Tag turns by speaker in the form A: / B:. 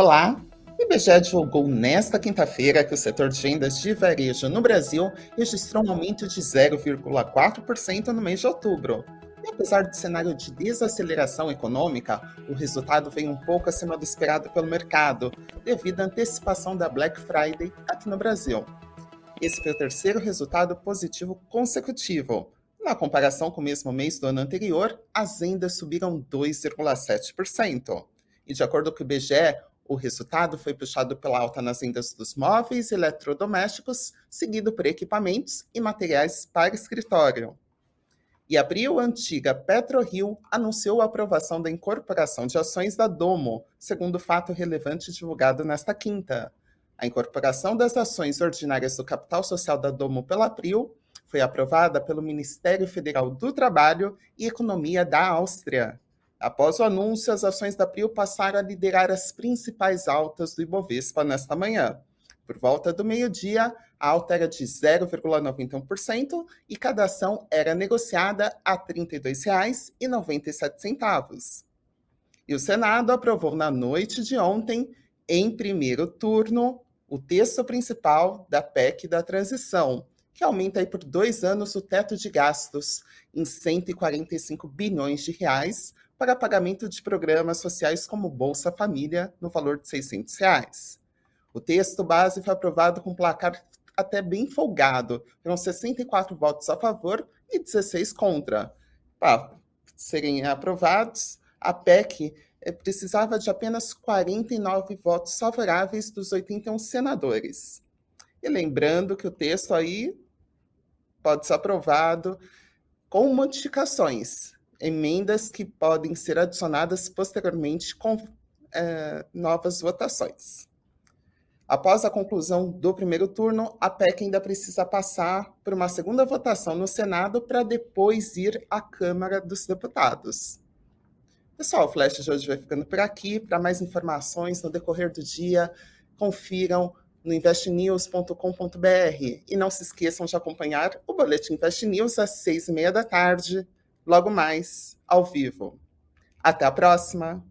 A: Olá! O IBGE divulgou nesta quinta-feira que o setor de vendas de varejo no Brasil registrou um aumento de 0,4% no mês de outubro. E apesar do cenário de desaceleração econômica, o resultado veio um pouco acima do esperado pelo mercado, devido à antecipação da Black Friday aqui no Brasil. Esse foi o terceiro resultado positivo consecutivo. Na comparação com o mesmo mês do ano anterior, as vendas subiram 2,7%. E de acordo com o IBGE, o resultado foi puxado pela alta nas vendas dos móveis e eletrodomésticos, seguido por equipamentos e materiais para escritório. E abril, a antiga PetroRio anunciou a aprovação da incorporação de ações da Domo, segundo fato relevante divulgado nesta quinta. A incorporação das ações ordinárias do capital social da Domo pela Abril foi aprovada pelo Ministério Federal do Trabalho e Economia da Áustria. Após o anúncio, as ações da Prio passaram a liderar as principais altas do Ibovespa nesta manhã. Por volta do meio-dia, a alta era de 0,91% e cada ação era negociada a R$ 32,97. E o Senado aprovou na noite de ontem, em primeiro turno, o texto principal da PEC da transição, que aumenta por dois anos o teto de gastos em 145 bilhões de reais para pagamento de programas sociais como Bolsa Família, no valor de 600 reais. O texto base foi aprovado com placar até bem folgado, com 64 votos a favor e 16 contra. Para serem aprovados, a PEC eh, precisava de apenas 49 votos favoráveis dos 81 senadores. E lembrando que o texto aí pode ser aprovado com modificações, emendas que podem ser adicionadas posteriormente com é, novas votações. Após a conclusão do primeiro turno, a PEC ainda precisa passar por uma segunda votação no Senado para depois ir à Câmara dos Deputados. Pessoal, o Flash de hoje vai ficando por aqui. Para mais informações no decorrer do dia, confiram no investnews.com.br e não se esqueçam de acompanhar o Boletim Invest News às seis e meia da tarde logo mais ao vivo. Até a próxima!